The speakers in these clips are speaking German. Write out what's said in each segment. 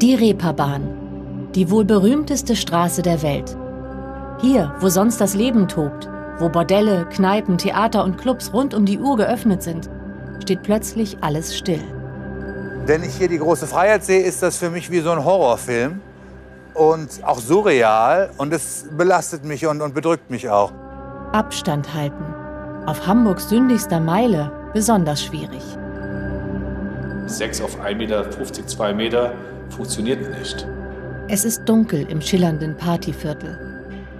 Die Reeperbahn, die wohl berühmteste Straße der Welt. Hier, wo sonst das Leben tobt, wo Bordelle, Kneipen, Theater und Clubs rund um die Uhr geöffnet sind, steht plötzlich alles still. Wenn ich hier die große Freiheit sehe, ist das für mich wie so ein Horrorfilm und auch surreal und es belastet mich und, und bedrückt mich auch. Abstand halten. Auf Hamburgs sündigster Meile besonders schwierig. 6 auf 1,50 Meter, 2 Meter funktioniert nicht. Es ist dunkel im schillernden Partyviertel.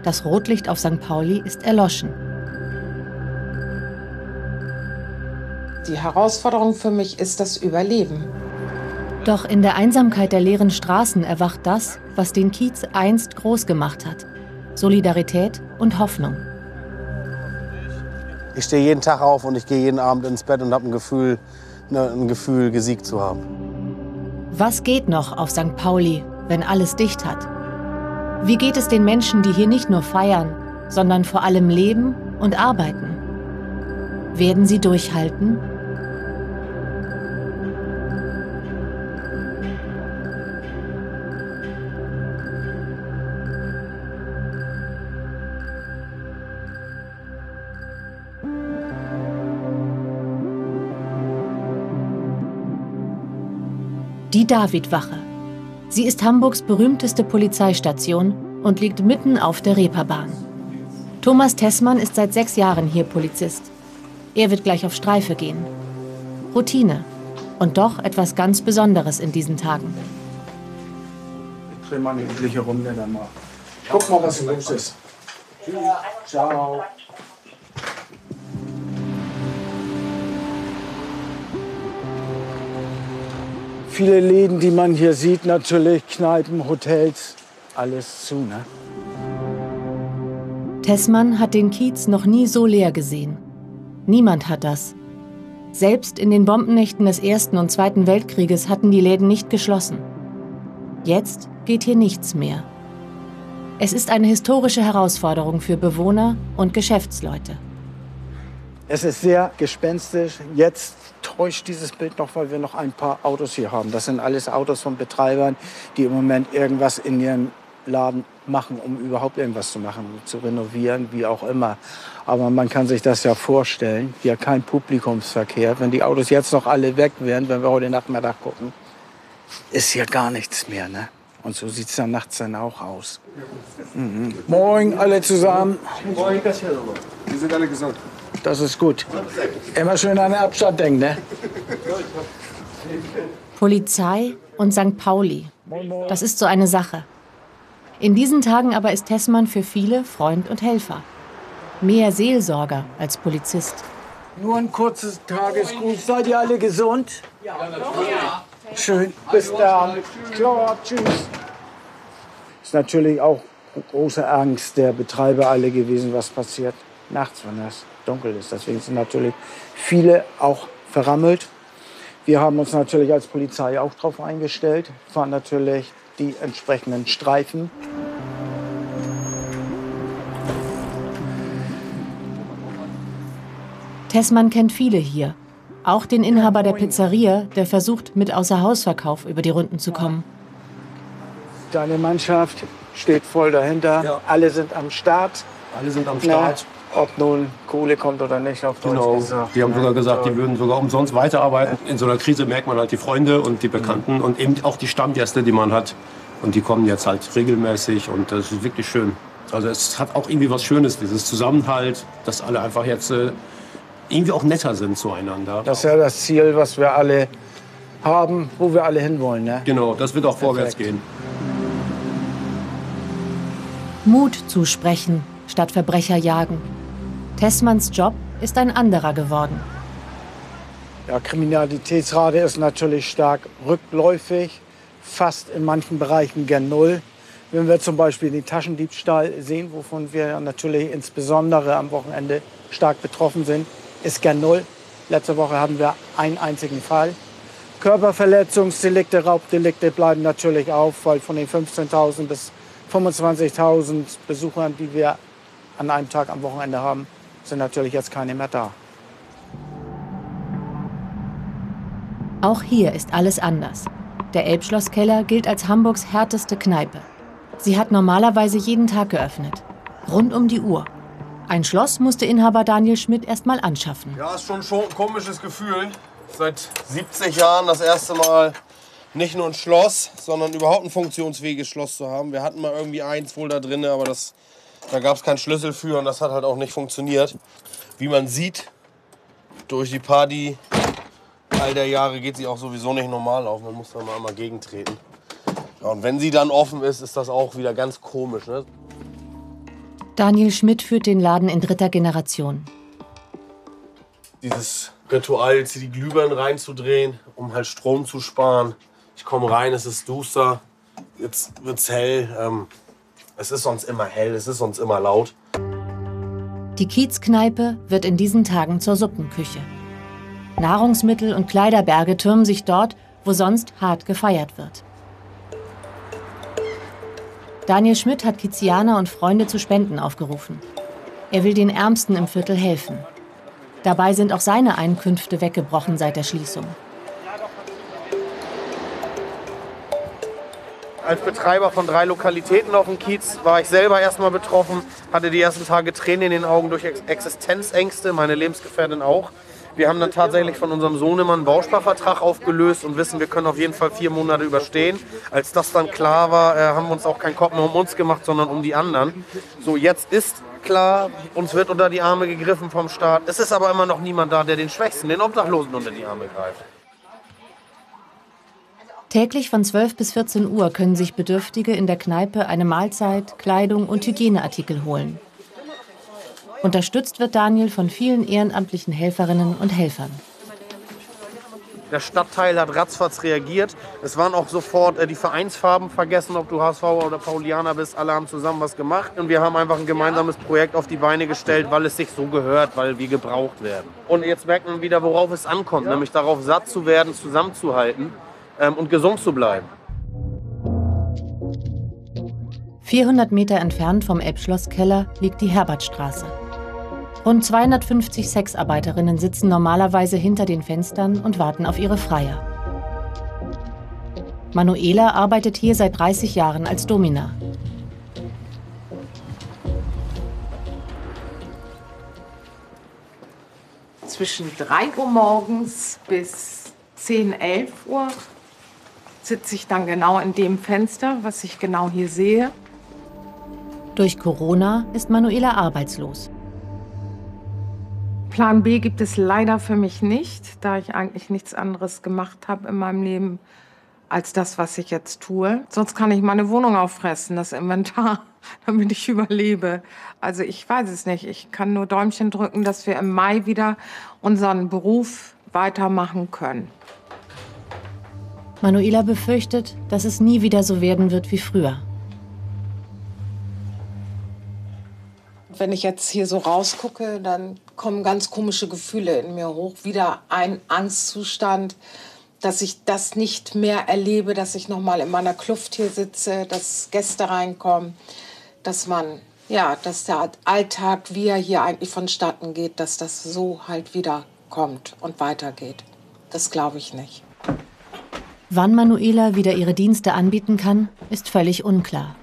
Das Rotlicht auf St. Pauli ist erloschen. Die Herausforderung für mich ist das Überleben. Doch in der Einsamkeit der leeren Straßen erwacht das, was den Kiez einst groß gemacht hat. Solidarität und Hoffnung. Ich stehe jeden Tag auf und ich gehe jeden Abend ins Bett und habe ein Gefühl, ne, ein Gefühl, gesiegt zu haben. Was geht noch auf St. Pauli, wenn alles dicht hat? Wie geht es den Menschen, die hier nicht nur feiern, sondern vor allem leben und arbeiten? Werden sie durchhalten? Die Davidwache. Sie ist Hamburgs berühmteste Polizeistation und liegt mitten auf der Reeperbahn. Thomas Tessmann ist seit sechs Jahren hier Polizist. Er wird gleich auf Streife gehen. Routine. Und doch etwas ganz Besonderes in diesen Tagen. Ich drehe mal eine übliche Runde dann mal. Guck mal, was los ist. Ciao. Viele Läden, die man hier sieht, natürlich Kneipen, Hotels, alles zu. Ne? Tessmann hat den Kiez noch nie so leer gesehen. Niemand hat das. Selbst in den Bombennächten des Ersten und Zweiten Weltkrieges hatten die Läden nicht geschlossen. Jetzt geht hier nichts mehr. Es ist eine historische Herausforderung für Bewohner und Geschäftsleute. Es ist sehr gespenstisch. Jetzt täuscht dieses Bild noch, weil wir noch ein paar Autos hier haben. Das sind alles Autos von Betreibern, die im Moment irgendwas in ihrem Laden machen, um überhaupt irgendwas zu machen, zu renovieren, wie auch immer. Aber man kann sich das ja vorstellen, hier kein Publikumsverkehr. Wenn die Autos jetzt noch alle weg wären, wenn wir heute Nachmittag gucken, ist hier gar nichts mehr. Ne? Und so sieht es dann nachts dann auch aus. Mhm. Moin alle zusammen. Moin, Wir sind alle gesund. Das ist gut. Immer schön an den Abstand denken, ne? Polizei und St. Pauli. Das ist so eine Sache. In diesen Tagen aber ist Tessmann für viele Freund und Helfer. Mehr Seelsorger als Polizist. Nur ein kurzes Tagesgruß. Seid ihr alle gesund? Ja. Schön. Bis dann. Klar, tschüss. Ist natürlich auch große Angst der Betreiber alle gewesen, was passiert nachts, wenn es dunkel ist. Deswegen sind natürlich viele auch verrammelt. Wir haben uns natürlich als Polizei auch darauf eingestellt, fahren natürlich die entsprechenden Streifen. Tessmann kennt viele hier. Auch den Inhaber der Pizzeria, der versucht, mit Außerhausverkauf über die Runden zu kommen. Deine Mannschaft steht voll dahinter. Ja. Alle sind am Start. Alle sind am Start. Ob nun Kohle kommt oder nicht, auf genau. gesagt. Die haben sogar gesagt, die würden sogar umsonst weiterarbeiten. In so einer Krise merkt man halt die Freunde und die Bekannten mhm. und eben auch die Stammgäste, die man hat. Und die kommen jetzt halt regelmäßig und das ist wirklich schön. Also es hat auch irgendwie was Schönes, dieses Zusammenhalt, dass alle einfach jetzt äh, irgendwie auch netter sind zueinander. Das ist ja das Ziel, was wir alle haben, wo wir alle hinwollen. Ne? Genau, das wird auch Perfekt. vorwärts gehen. Mut zusprechen statt Verbrecher jagen. Tessmanns Job ist ein anderer geworden. Ja, Kriminalitätsrate ist natürlich stark rückläufig fast in manchen Bereichen gern null. Wenn wir zum Beispiel den Taschendiebstahl sehen, wovon wir natürlich insbesondere am Wochenende stark betroffen sind, ist gern null. Letzte Woche hatten wir einen einzigen Fall. Körperverletzungsdelikte, Raubdelikte bleiben natürlich auf, weil von den 15.000 bis 25.000 Besuchern, die wir an einem Tag am Wochenende haben, sind natürlich jetzt keine mehr da. Auch hier ist alles anders. Der Elbschlosskeller gilt als Hamburgs härteste Kneipe. Sie hat normalerweise jeden Tag geöffnet. Rund um die Uhr. Ein Schloss musste Inhaber Daniel Schmidt erst mal anschaffen. Ja, ist schon, schon ein komisches Gefühl. Seit 70 Jahren das erste Mal nicht nur ein Schloss, sondern überhaupt ein funktionsfähiges Schloss zu haben. Wir hatten mal irgendwie eins wohl da drin, aber das, da gab es keinen Schlüssel für und das hat halt auch nicht funktioniert. Wie man sieht, durch die Party all der Jahre geht sie auch sowieso nicht normal auf. Man muss da mal einmal gegentreten. Ja, und wenn sie dann offen ist, ist das auch wieder ganz komisch. Ne? Daniel Schmidt führt den Laden in dritter Generation. Dieses Ritual, jetzt hier die Glühbirnen reinzudrehen, um halt Strom zu sparen. Ich komme rein, es ist duster, jetzt wird's hell. Ähm, es ist sonst immer hell, es ist sonst immer laut. Die Kiezkneipe wird in diesen Tagen zur Suppenküche. Nahrungsmittel und Kleiderberge türmen sich dort, wo sonst hart gefeiert wird. Daniel Schmidt hat Kizianer und Freunde zu Spenden aufgerufen. Er will den Ärmsten im Viertel helfen. Dabei sind auch seine Einkünfte weggebrochen seit der Schließung. Als Betreiber von drei Lokalitäten auf dem Kiez war ich selber erstmal betroffen, hatte die ersten Tage Tränen in den Augen durch Existenzängste, meine Lebensgefährtin auch. Wir haben dann tatsächlich von unserem Sohnemann einen Bausparvertrag aufgelöst und wissen, wir können auf jeden Fall vier Monate überstehen. Als das dann klar war, äh, haben wir uns auch keinen Kopf mehr um uns gemacht, sondern um die anderen. So, jetzt ist klar, uns wird unter die Arme gegriffen vom Staat. Es ist aber immer noch niemand da, der den Schwächsten, den Obdachlosen unter die Arme greift. Täglich von 12 bis 14 Uhr können sich Bedürftige in der Kneipe eine Mahlzeit, Kleidung und Hygieneartikel holen. Unterstützt wird Daniel von vielen ehrenamtlichen Helferinnen und Helfern. Der Stadtteil hat ratzfatz reagiert. Es waren auch sofort äh, die Vereinsfarben vergessen, ob du HSV oder Paulianer bist. Alle haben zusammen was gemacht. Und wir haben einfach ein gemeinsames Projekt auf die Beine gestellt, weil es sich so gehört, weil wir gebraucht werden. Und jetzt merkt man wieder, worauf es ankommt, nämlich darauf satt zu werden, zusammenzuhalten ähm, und gesund zu bleiben. 400 Meter entfernt vom Elbschlosskeller liegt die Herbertstraße. Rund 250 Sexarbeiterinnen sitzen normalerweise hinter den Fenstern und warten auf ihre Freier. Manuela arbeitet hier seit 30 Jahren als Domina. Zwischen 3 Uhr morgens bis 10, 11 Uhr sitze ich dann genau in dem Fenster, was ich genau hier sehe. Durch Corona ist Manuela arbeitslos. Plan B gibt es leider für mich nicht, da ich eigentlich nichts anderes gemacht habe in meinem Leben als das, was ich jetzt tue. Sonst kann ich meine Wohnung auffressen, das Inventar, damit ich überlebe. Also ich weiß es nicht. Ich kann nur Däumchen drücken, dass wir im Mai wieder unseren Beruf weitermachen können. Manuela befürchtet, dass es nie wieder so werden wird wie früher. Wenn ich jetzt hier so rausgucke, dann kommen ganz komische Gefühle in mir hoch. Wieder ein Angstzustand, dass ich das nicht mehr erlebe, dass ich noch mal in meiner Kluft hier sitze, dass Gäste reinkommen, dass man ja, dass der Alltag, wie er hier eigentlich vonstatten geht, dass das so halt wieder kommt und weitergeht. Das glaube ich nicht. Wann Manuela wieder ihre Dienste anbieten kann, ist völlig unklar.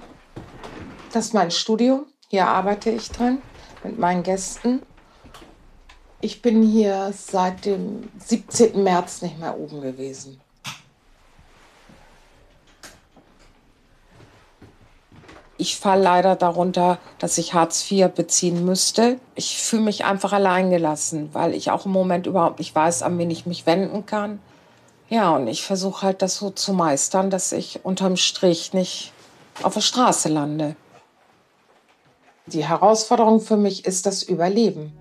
Das ist mein Studio. Hier arbeite ich drin mit meinen Gästen. Ich bin hier seit dem 17. März nicht mehr oben gewesen. Ich falle leider darunter, dass ich Hartz IV beziehen müsste. Ich fühle mich einfach alleingelassen, weil ich auch im Moment überhaupt nicht weiß, an wen ich mich wenden kann. Ja, und ich versuche halt das so zu meistern, dass ich unterm Strich nicht auf der Straße lande. Die Herausforderung für mich ist das Überleben.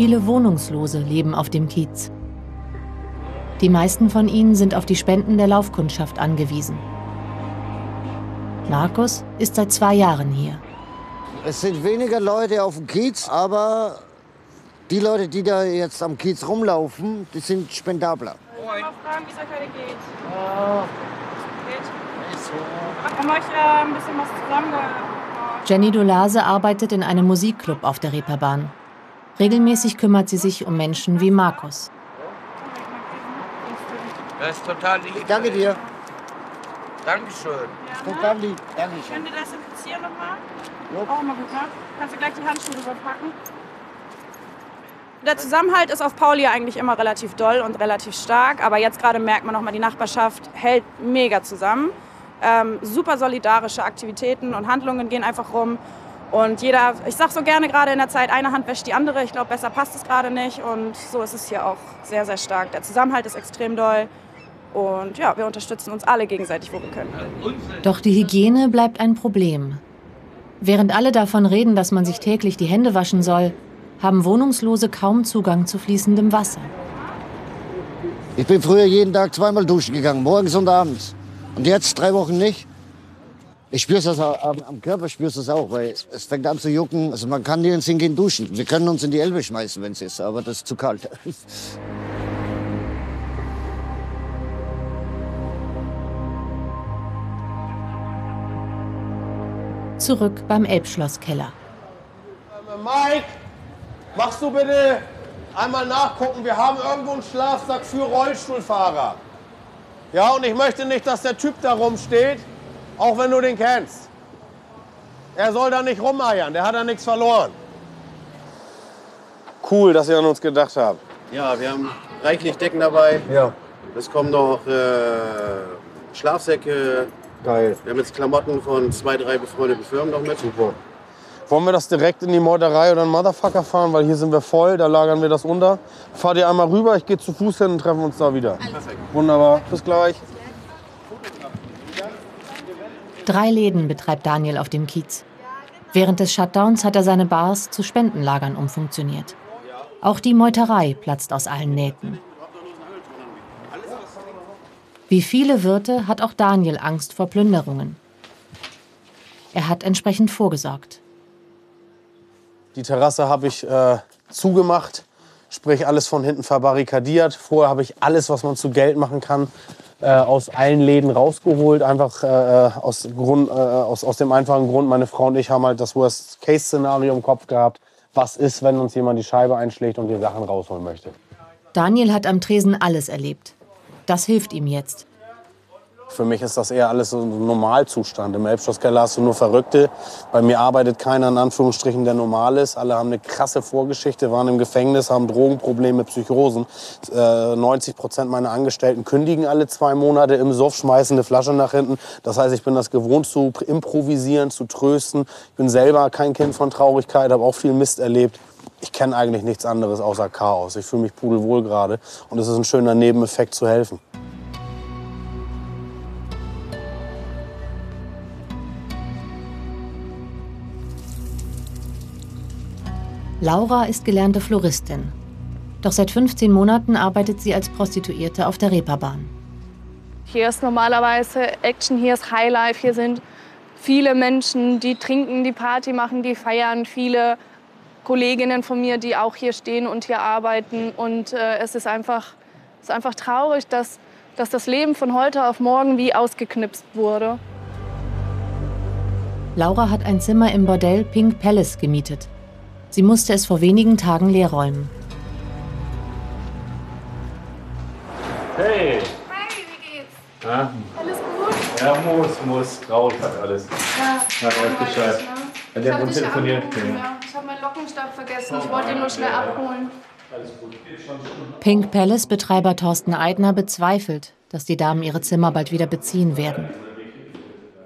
Viele Wohnungslose leben auf dem Kiez. Die meisten von ihnen sind auf die Spenden der Laufkundschaft angewiesen. Markus ist seit zwei Jahren hier. Es sind weniger Leute auf dem Kiez, aber Die Leute, die da jetzt am Kiez rumlaufen, die sind spendabler. Moin. Mal fragen, wie es euch heute geht. Oh. Geht? Haben euch äh, ein bisschen was zusammen Jenny Dolase arbeitet in einem Musikclub auf der Reeperbahn. Regelmäßig kümmert sie sich um Menschen wie Markus. Das ist total lieb. Danke dir. Dankeschön. Ja, total lieb. Dankeschön. Könnt ihr das infizieren nochmal? Auch mal gut, ne? Kannst du gleich die Handschuhe überpacken? Der Zusammenhalt ist auf Pauli eigentlich immer relativ doll und relativ stark, aber jetzt gerade merkt man nochmal, die Nachbarschaft hält mega zusammen. Ähm, super solidarische Aktivitäten und Handlungen gehen einfach rum. Und jeder, ich sag so gerne gerade in der Zeit, eine Hand wäscht die andere. Ich glaube, besser passt es gerade nicht. Und so ist es hier auch sehr, sehr stark. Der Zusammenhalt ist extrem doll. Und ja, wir unterstützen uns alle gegenseitig, wo wir können. Doch die Hygiene bleibt ein Problem. Während alle davon reden, dass man sich täglich die Hände waschen soll, haben Wohnungslose kaum Zugang zu fließendem Wasser. Ich bin früher jeden Tag zweimal duschen gegangen, morgens und abends. Und jetzt drei Wochen nicht. Ich spüre das am, am Körper, spürst das auch, weil es fängt an zu jucken. Also man kann nirgends hingehen duschen. Wir können uns in die Elbe schmeißen, wenn es ist, aber das ist zu kalt. Zurück beim Elbschlosskeller. Mike, machst du bitte einmal nachgucken? Wir haben irgendwo einen Schlafsack für Rollstuhlfahrer. Ja, und ich möchte nicht, dass der Typ da rumsteht, auch wenn du den kennst. Er soll da nicht rumeiern, der hat da nichts verloren. Cool, dass ihr an uns gedacht habt. Ja, wir haben reichlich Decken dabei. Ja. Es kommen noch äh, Schlafsäcke. Geil. Wir haben jetzt Klamotten von zwei, drei befreundeten Firmen noch mit. Super. Wollen wir das direkt in die Meuterei oder einen Motherfucker fahren? Weil hier sind wir voll, da lagern wir das unter. Fahrt ihr einmal rüber, ich gehe zu Fuß hin und treffen uns da wieder. Perfekt. Wunderbar, bis gleich. Drei Läden betreibt Daniel auf dem Kiez. Während des Shutdowns hat er seine Bars zu Spendenlagern umfunktioniert. Auch die Meuterei platzt aus allen Nähten. Wie viele Wirte hat auch Daniel Angst vor Plünderungen. Er hat entsprechend vorgesorgt. Die Terrasse habe ich äh, zugemacht, sprich alles von hinten verbarrikadiert. Vorher habe ich alles, was man zu Geld machen kann, äh, aus allen Läden rausgeholt. Einfach äh, aus, Grund, äh, aus, aus dem einfachen Grund, meine Frau und ich haben halt das Worst-Case-Szenario im Kopf gehabt. Was ist, wenn uns jemand die Scheibe einschlägt und die Sachen rausholen möchte? Daniel hat am Tresen alles erlebt. Das hilft ihm jetzt. Für mich ist das eher alles so ein Normalzustand. Im Elbschlosskeller hast du nur Verrückte. Bei mir arbeitet keiner in Anführungsstrichen, der normal ist. Alle haben eine krasse Vorgeschichte, waren im Gefängnis, haben Drogenprobleme, Psychosen. Äh, 90 Prozent meiner Angestellten kündigen alle zwei Monate im Suff, schmeißen eine Flasche nach hinten. Das heißt, ich bin das gewohnt zu improvisieren, zu trösten. Ich bin selber kein Kind von Traurigkeit, habe auch viel Mist erlebt. Ich kenne eigentlich nichts anderes außer Chaos. Ich fühle mich pudelwohl gerade und es ist ein schöner Nebeneffekt zu helfen. Laura ist gelernte Floristin. Doch seit 15 Monaten arbeitet sie als Prostituierte auf der Reeperbahn. Hier ist normalerweise Action, hier ist Highlife, hier sind viele Menschen, die trinken, die Party machen, die feiern, viele Kolleginnen von mir, die auch hier stehen und hier arbeiten. Und äh, es ist einfach, es ist einfach traurig, dass, dass das Leben von heute auf morgen wie ausgeknipst wurde. Laura hat ein Zimmer im Bordell Pink Palace gemietet. Sie musste es vor wenigen Tagen leerräumen. Hey! Hi, wie geht's? Ja, Alles gut? ja muss, muss. Traurig hat alles. Ja. Na, weiß Bescheid. Hat der Ich telefoniert? angerufen, ja. Ich habe meinen Lockenstab vergessen. Ich wollte ihn nur schnell abholen. Pink Palace Betreiber Thorsten Eidner bezweifelt, dass die Damen ihre Zimmer bald wieder beziehen werden.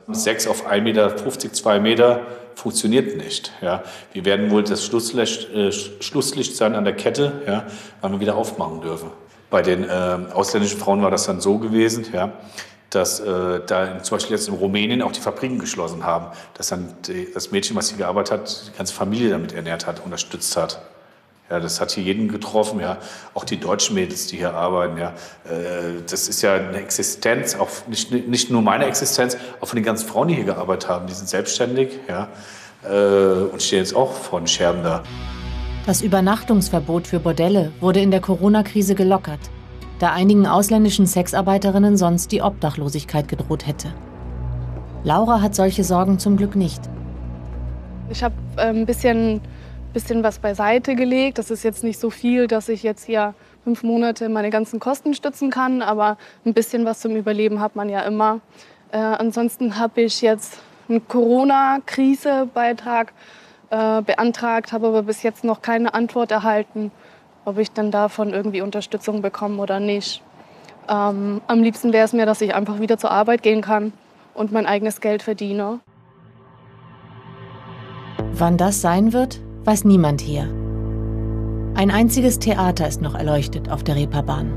6 auf 1,50 Meter, 2 Meter funktioniert nicht. Ja. Wir werden wohl das Schlusslicht, äh, Schlusslicht sein an der Kette, ja, wann wir wieder aufmachen dürfen. Bei den äh, ausländischen Frauen war das dann so gewesen, ja, dass äh, da zum Beispiel jetzt in Rumänien auch die Fabriken geschlossen haben, dass dann die, das Mädchen, was hier gearbeitet hat, die ganze Familie damit ernährt hat, unterstützt hat. Ja, das hat hier jeden getroffen, ja. Auch die deutschen Mädels, die hier arbeiten, ja. Äh, das ist ja eine Existenz, auch nicht, nicht nur meine Existenz, auch von den ganzen Frauen, die hier gearbeitet haben. Die sind selbstständig, ja. Äh, und stehen jetzt auch vor den Scherben da. Das Übernachtungsverbot für Bordelle wurde in der Corona-Krise gelockert, da einigen ausländischen Sexarbeiterinnen sonst die Obdachlosigkeit gedroht hätte. Laura hat solche Sorgen zum Glück nicht. Ich habe äh, ein bisschen, bisschen was beiseite gelegt. Das ist jetzt nicht so viel, dass ich jetzt hier fünf Monate meine ganzen Kosten stützen kann, aber ein bisschen was zum Überleben hat man ja immer. Äh, ansonsten habe ich jetzt einen Corona-Krise-Beitrag äh, beantragt, habe aber bis jetzt noch keine Antwort erhalten, ob ich dann davon irgendwie Unterstützung bekomme oder nicht. Ähm, am liebsten wäre es mir, dass ich einfach wieder zur Arbeit gehen kann und mein eigenes Geld verdiene. Wann das sein wird, weiß niemand hier. Ein einziges Theater ist noch erleuchtet auf der Reeperbahn.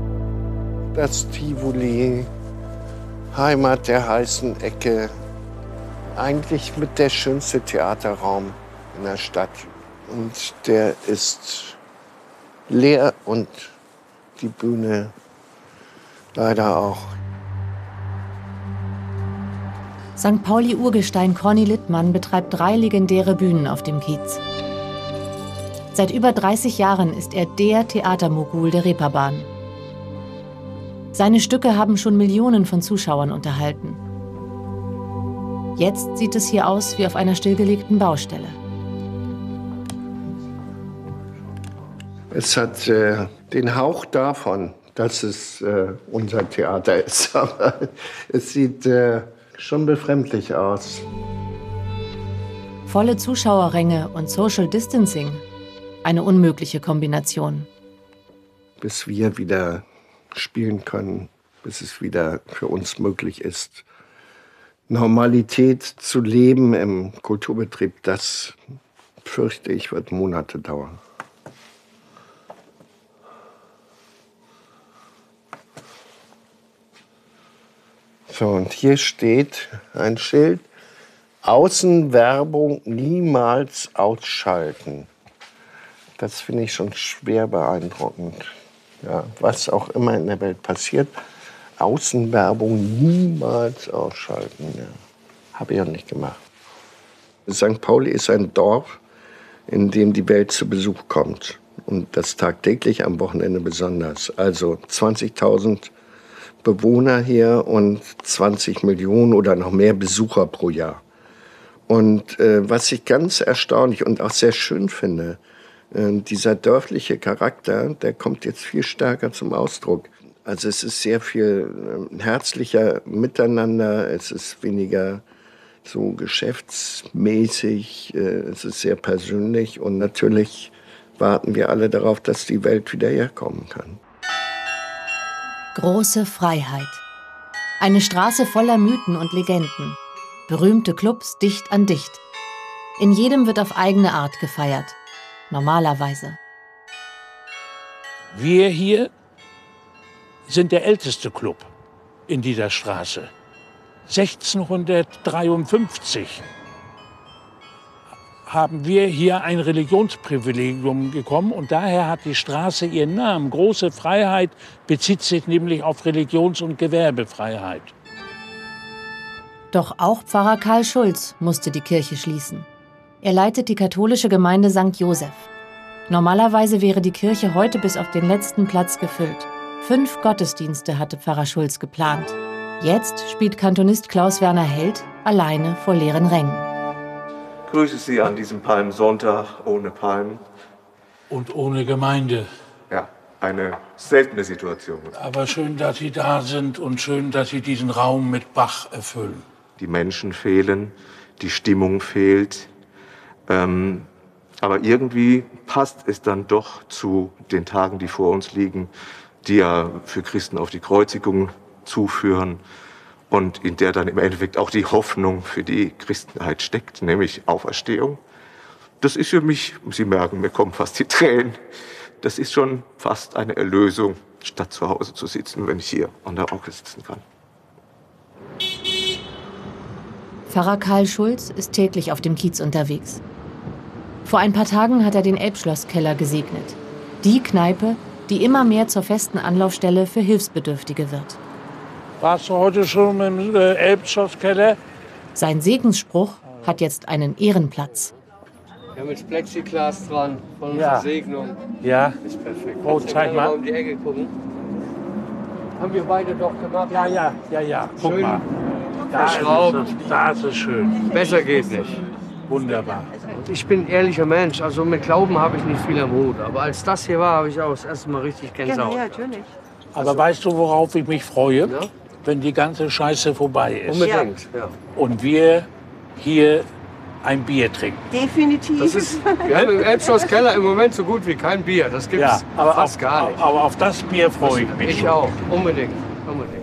Das Tivoli, Heimat der heißen Ecke. Eigentlich mit der schönste Theaterraum in der Stadt. Und der ist leer und die Bühne leider auch. St. Pauli-Urgestein Conny Littmann betreibt drei legendäre Bühnen auf dem Kiez. Seit über 30 Jahren ist er der Theatermogul der Reeperbahn. Seine Stücke haben schon Millionen von Zuschauern unterhalten. Jetzt sieht es hier aus wie auf einer stillgelegten Baustelle. Es hat äh, den Hauch davon, dass es äh, unser Theater ist. Aber es sieht äh, schon befremdlich aus. Volle Zuschauerränge und Social Distancing. Eine unmögliche Kombination. Bis wir wieder spielen können, bis es wieder für uns möglich ist, Normalität zu leben im Kulturbetrieb, das fürchte ich, wird Monate dauern. So, und hier steht ein Schild, Außenwerbung niemals ausschalten. Das finde ich schon schwer beeindruckend. Ja, was auch immer in der Welt passiert, Außenwerbung niemals ausschalten. Ja. Habe ich auch nicht gemacht. St. Pauli ist ein Dorf, in dem die Welt zu Besuch kommt. Und das tagtäglich am Wochenende besonders. Also 20.000 Bewohner hier und 20 Millionen oder noch mehr Besucher pro Jahr. Und äh, was ich ganz erstaunlich und auch sehr schön finde, dieser dörfliche Charakter, der kommt jetzt viel stärker zum Ausdruck. Also es ist sehr viel äh, herzlicher miteinander, es ist weniger so geschäftsmäßig, äh, es ist sehr persönlich und natürlich warten wir alle darauf, dass die Welt wieder herkommen kann. Große Freiheit. Eine Straße voller Mythen und Legenden. Berühmte Clubs dicht an dicht. In jedem wird auf eigene Art gefeiert. Normalerweise. Wir hier sind der älteste Club in dieser Straße. 1653 haben wir hier ein Religionsprivilegium bekommen und daher hat die Straße ihren Namen. Große Freiheit bezieht sich nämlich auf Religions- und Gewerbefreiheit. Doch auch Pfarrer Karl Schulz musste die Kirche schließen. Er leitet die katholische Gemeinde St. Joseph. Normalerweise wäre die Kirche heute bis auf den letzten Platz gefüllt. Fünf Gottesdienste hatte Pfarrer Schulz geplant. Jetzt spielt Kantonist Klaus Werner Held alleine vor leeren Rängen grüße Sie an diesem Palmsonntag ohne Palmen. Und ohne Gemeinde. Ja, eine seltene Situation. Aber schön, dass Sie da sind und schön, dass Sie diesen Raum mit Bach erfüllen. Die Menschen fehlen, die Stimmung fehlt. Ähm, aber irgendwie passt es dann doch zu den Tagen, die vor uns liegen, die ja für Christen auf die Kreuzigung zuführen und in der dann im Endeffekt auch die Hoffnung für die Christenheit steckt, nämlich Auferstehung. Das ist für mich, Sie merken, mir kommen fast die Tränen. Das ist schon fast eine Erlösung, statt zu Hause zu sitzen, wenn ich hier an der Orgel sitzen kann. Pfarrer Karl Schulz ist täglich auf dem Kiez unterwegs. Vor ein paar Tagen hat er den Elbschlosskeller gesegnet. Die Kneipe, die immer mehr zur festen Anlaufstelle für Hilfsbedürftige wird. Warst du heute schon im äh, Elbschlosskeller? Sein Segensspruch hat jetzt einen Ehrenplatz. Wir haben jetzt Plexiglas dran von unserer Ja. Segnung. Ja. Ist perfekt. Oh, zeig gerne mal. um die Ecke gucken. Haben wir beide doch gemacht. Ja, ja, ja, ja. Guck Schön mal. Da ist, es, da ist es schön. Besser geht nicht. Wunderbar. Ich bin ein ehrlicher Mensch, also mit Glauben habe ich nicht viel am Hut. Aber als das hier war, habe ich auch das erste Mal richtig Gänsehaut. natürlich. Aber weißt du, worauf ich mich freue? Wenn die ganze Scheiße vorbei ist. Unbedingt, ja. Und wir hier ein Bier trinken. Definitiv. Das ist, wir haben im Elbschloss Keller im Moment so gut wie kein Bier. Das gibt es Ja, aber fast auf, gar nicht. aber auf das Bier freue ich mich. Ich auch, unbedingt. unbedingt.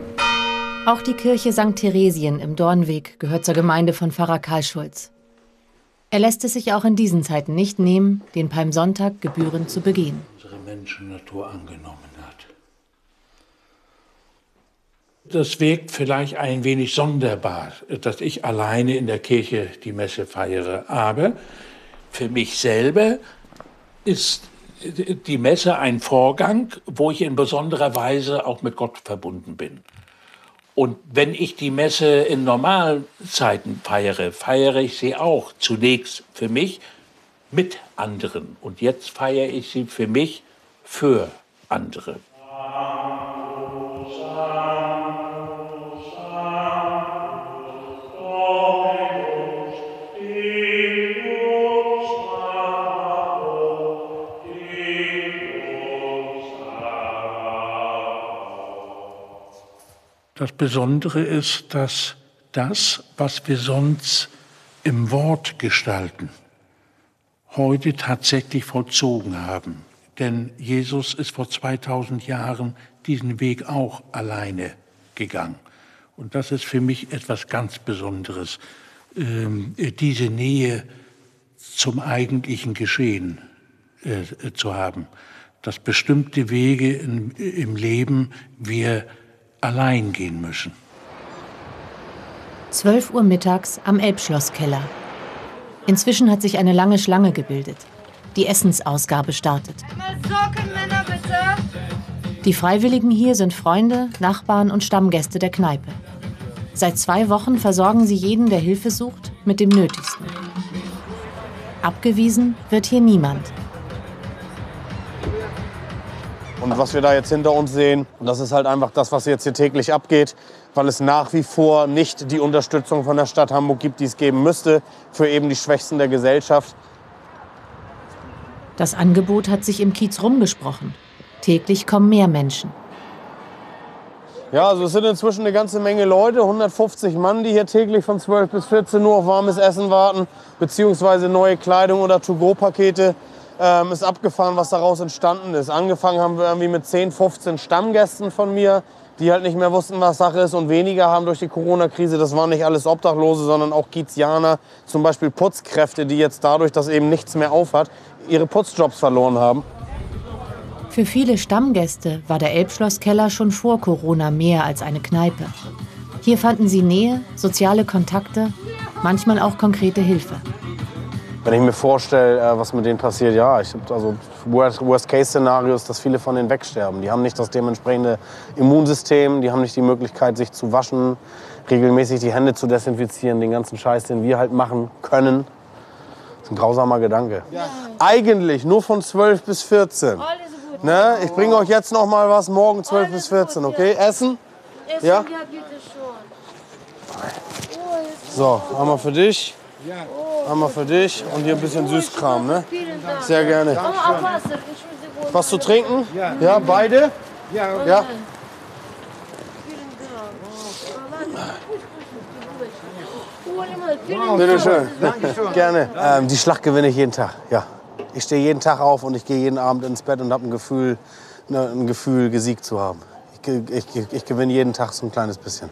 Auch die Kirche St. Theresien im Dornweg gehört zur Gemeinde von Pfarrer Karl Schulz. Er lässt es sich auch in diesen Zeiten nicht nehmen, den Palmsonntag gebührend zu begehen. Unsere Menschennatur angenommen hat. Das wirkt vielleicht ein wenig sonderbar, dass ich alleine in der Kirche die Messe feiere. Aber für mich selber ist die Messe ein Vorgang, wo ich in besonderer Weise auch mit Gott verbunden bin. Und wenn ich die Messe in normalen Zeiten feiere, feiere ich sie auch zunächst für mich mit anderen. Und jetzt feiere ich sie für mich für andere. Das Besondere ist, dass das, was wir sonst im Wort gestalten, heute tatsächlich vollzogen haben. Denn Jesus ist vor 2000 Jahren diesen Weg auch alleine gegangen. Und das ist für mich etwas ganz Besonderes, ähm, diese Nähe zum eigentlichen Geschehen äh, zu haben. Dass bestimmte Wege im Leben wir allein gehen müssen. 12 Uhr mittags am Elbschlosskeller. Inzwischen hat sich eine lange Schlange gebildet. Die Essensausgabe startet. Die Freiwilligen hier sind Freunde, Nachbarn und Stammgäste der Kneipe. Seit zwei Wochen versorgen sie jeden, der Hilfe sucht, mit dem Nötigsten. Abgewiesen wird hier niemand. Und was wir da jetzt hinter uns sehen, das ist halt einfach das, was jetzt hier täglich abgeht, weil es nach wie vor nicht die Unterstützung von der Stadt Hamburg gibt, die es geben müsste für eben die Schwächsten der Gesellschaft. Das Angebot hat sich im Kiez rumgesprochen. Täglich kommen mehr Menschen. Ja, also es sind inzwischen eine ganze Menge Leute, 150 Mann, die hier täglich von 12 bis 14 Uhr auf warmes Essen warten, beziehungsweise neue Kleidung oder To-Go-Pakete. Ähm, ist abgefahren, was daraus entstanden ist. Angefangen haben wir irgendwie mit 10, 15 Stammgästen von mir, die halt nicht mehr wussten, was Sache ist. Und weniger haben durch die Corona-Krise, das waren nicht alles Obdachlose, sondern auch Kizianer, zum Beispiel Putzkräfte, die jetzt dadurch, dass eben nichts mehr aufhat, ihre Putzjobs verloren haben. Für viele Stammgäste war der Elbschlosskeller schon vor Corona mehr als eine Kneipe. Hier fanden sie Nähe, soziale Kontakte, manchmal auch konkrete Hilfe. Wenn ich mir vorstelle, äh, was mit denen passiert, ja, ich hab also Worst-Case-Szenario ist, dass viele von denen wegsterben. Die haben nicht das dementsprechende Immunsystem, die haben nicht die Möglichkeit, sich zu waschen, regelmäßig die Hände zu desinfizieren, den ganzen Scheiß, den wir halt machen können. Das ist ein grausamer Gedanke. Eigentlich nur von 12 bis 14. Ne? Ich bringe euch jetzt noch mal was, morgen 12 bis 14, okay? Essen? Ja? bitte schon. So, einmal für dich. Einmal für dich und hier ein bisschen Süßkram, ne? Sehr gerne. Was zu trinken? Ja, beide? Ja. Bitte schön. Gerne. Ähm, die Schlacht gewinne ich jeden Tag. Ja. Ich stehe jeden Tag auf und ich gehe jeden Abend ins Bett und habe ein Gefühl, ne, ein Gefühl, gesiegt zu haben. Ich, ich, ich gewinne jeden Tag so ein kleines bisschen.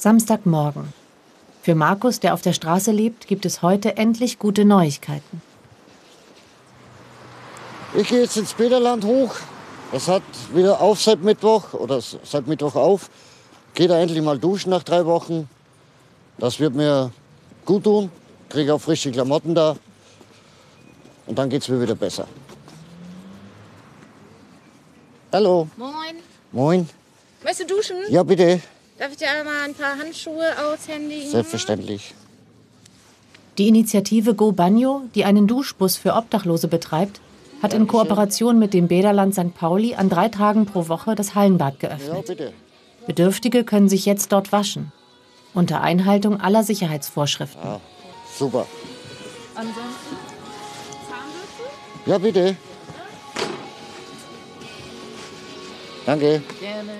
Samstagmorgen. Für Markus, der auf der Straße lebt, gibt es heute endlich gute Neuigkeiten. Ich gehe jetzt ins Peterland hoch. Es hat wieder auf seit Mittwoch oder seit Mittwoch auf. Gehe da endlich mal duschen nach drei Wochen. Das wird mir gut tun. Kriege auch frische Klamotten da. Und dann geht's mir wieder besser. Hallo. Moin. Moin. Möchtest du duschen? Ja, bitte. Darf ich dir einmal ein paar Handschuhe aushändigen? Selbstverständlich. Die Initiative Go Bagno, die einen Duschbus für Obdachlose betreibt, hat in Kooperation mit dem Bäderland St. Pauli an drei Tagen pro Woche das Hallenbad Ja, geöffnet. bitte. Bedürftige können sich jetzt dort waschen. Unter Einhaltung aller Sicherheitsvorschriften. Ja, super. Ansonsten? Ja, bitte. Danke. Gerne.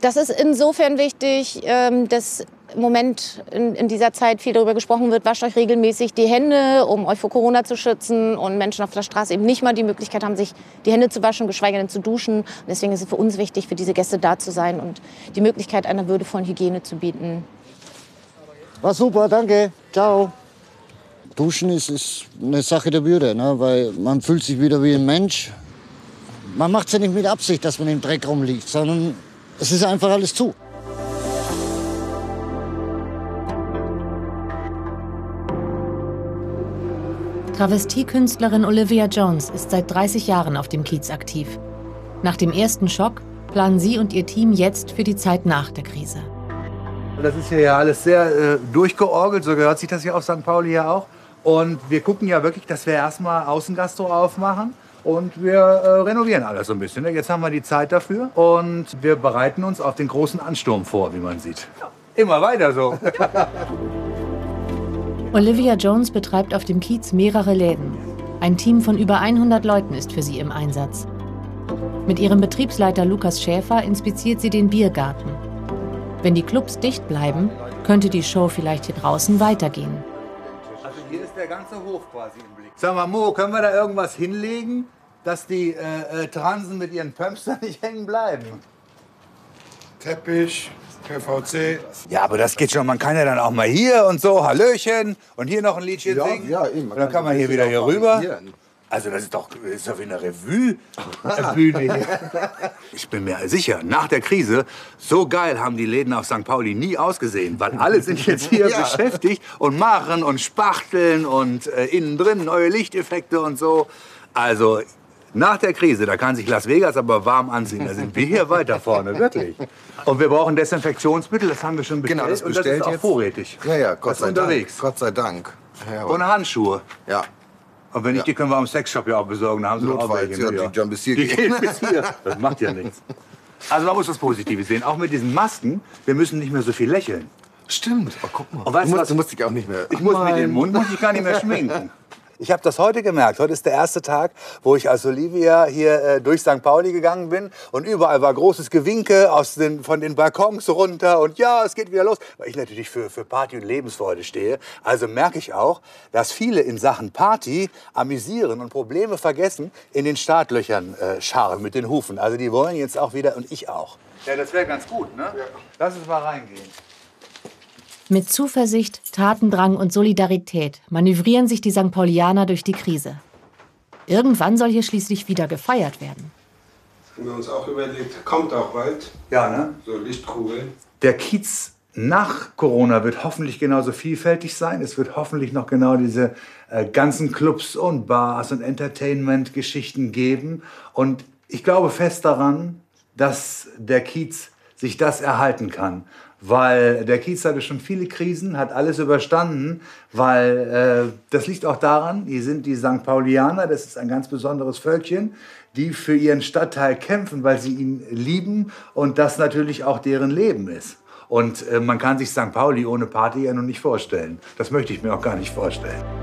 Das ist insofern wichtig, ähm, dass im Moment in, dieser Zeit viel darüber gesprochen wird, wascht euch regelmäßig die Hände, um euch vor Corona zu schützen und Menschen auf der Straße eben nicht mal die Möglichkeit haben, sich die Hände zu waschen, geschweige denn zu duschen. Und deswegen ist es für uns wichtig, für diese Gäste da zu sein und die Möglichkeit einer würdevollen Hygiene zu bieten. War super, danke. Ciao. Duschen ist, ist eine Sache der Würde, ne? weil man fühlt sich wieder wie ein Mensch. Man macht es ja nicht mit Absicht, dass man im Dreck rumliegt, sondern es ist einfach alles zu. Travestiekünstlerin Olivia Jones ist seit 30 Jahren auf dem Kiez aktiv. Nach dem ersten Schock planen sie und ihr Team jetzt für die Zeit nach der Krise. Das ist hier ja alles sehr äh, durchgeorgelt, so gehört sich das ja auf St. Pauli ja auch. Und wir gucken ja wirklich, dass wir erstmal Außengastro aufmachen und wir äh, renovieren alles so ein bisschen. ne? Jetzt haben wir die Zeit dafür und wir bereiten uns auf den großen Ansturm vor, wie man sieht. Immer weiter so. Olivia Jones betreibt auf dem Kiez mehrere Läden. Ein Team von über 100 Leuten ist für sie im Einsatz. Mit ihrem Betriebsleiter Lukas Schäfer inspiziert sie den Biergarten. Wenn die Clubs dicht bleiben, könnte die Show vielleicht hier draußen weitergehen. Der ganze Hof quasi im Blick. Sag mal, Mo, können wir da irgendwas hinlegen, dass die äh, äh, Transen mit ihren Pumps da nicht hängen bleiben? Teppich, PVC. Ja, aber das geht schon. Man kann ja dann auch mal hier und so, Hallöchen, und hier noch ein Liedchen Ja, singen. ja, eben. Und dann kann man hier wieder hier rüber. variieren. Also das ist doch, das ist doch wie eine Revue-Bühne hier. Ich bin mir sicher, nach der Krise, so geil haben die Läden auf St. Pauli nie ausgesehen, weil alle sind jetzt hier Ja. beschäftigt und machen und spachteln und äh, innen drin neue Lichteffekte und so. Also nach der Krise, da kann sich Las Vegas aber warm anziehen. Da sind wir hier weiter vorne, wirklich. Und wir brauchen Desinfektionsmittel, das haben wir schon bestellt. Genau, das und bestellt das ist auch jetzt. vorrätig. Ja, ja, Gott sei unterwegs. Dank. Gott sei Dank. Ja, Und Handschuhe. Ja. Und wenn nicht, die können wir am Sexshop ja auch besorgen. Da haben sie Notfalls, ja, die dann bis hier Die gehen. bis hier. Das macht ja nichts. Also man muss das Positive sehen. Auch mit diesen Masken, wir müssen nicht mehr so viel lächeln. Stimmt, oh, guck mal. Und weißt du, musst, was? du musst dich auch nicht mehr. Ich muss mit dem Mund muss ich gar nicht mehr schminken. Ich habe das heute gemerkt. Heute ist der erste Tag, wo ich als Olivia hier äh, durch St. Pauli gegangen bin und überall war großes Gewinke aus den, von den Balkons runter und ja, es geht wieder los. Weil ich natürlich für, für Party und Lebensfreude stehe. Also merke ich auch, dass viele in Sachen Party amüsieren und Probleme vergessen, in den Startlöchern äh, scharren mit den Hufen. Also die wollen jetzt auch wieder und ich auch. Ja, das wäre ganz gut, ne? Lass uns mal reingehen. Mit Zuversicht, Tatendrang und Solidarität manövrieren sich die St. Paulianer durch die Krise. Irgendwann soll hier schließlich wieder gefeiert werden. Haben wir uns auch überlegt, kommt auch bald. Ja, ne? So Lichtkugeln. Der Kiez nach Corona wird hoffentlich genauso vielfältig sein. Es wird hoffentlich noch genau diese äh, ganzen Clubs und Bars und Entertainment-Geschichten geben. Und ich glaube fest daran, dass der Kiez sich das erhalten kann. Weil der Kiez hatte schon viele Krisen, hat alles überstanden, weil äh, das liegt auch daran, hier sind die St. Paulianer, das ist ein ganz besonderes Völkchen, die für ihren Stadtteil kämpfen, weil sie ihn lieben und das natürlich auch deren Leben ist. Und äh, man kann sich St. Pauli ohne Party ja noch nicht vorstellen. Das möchte ich mir auch gar nicht vorstellen.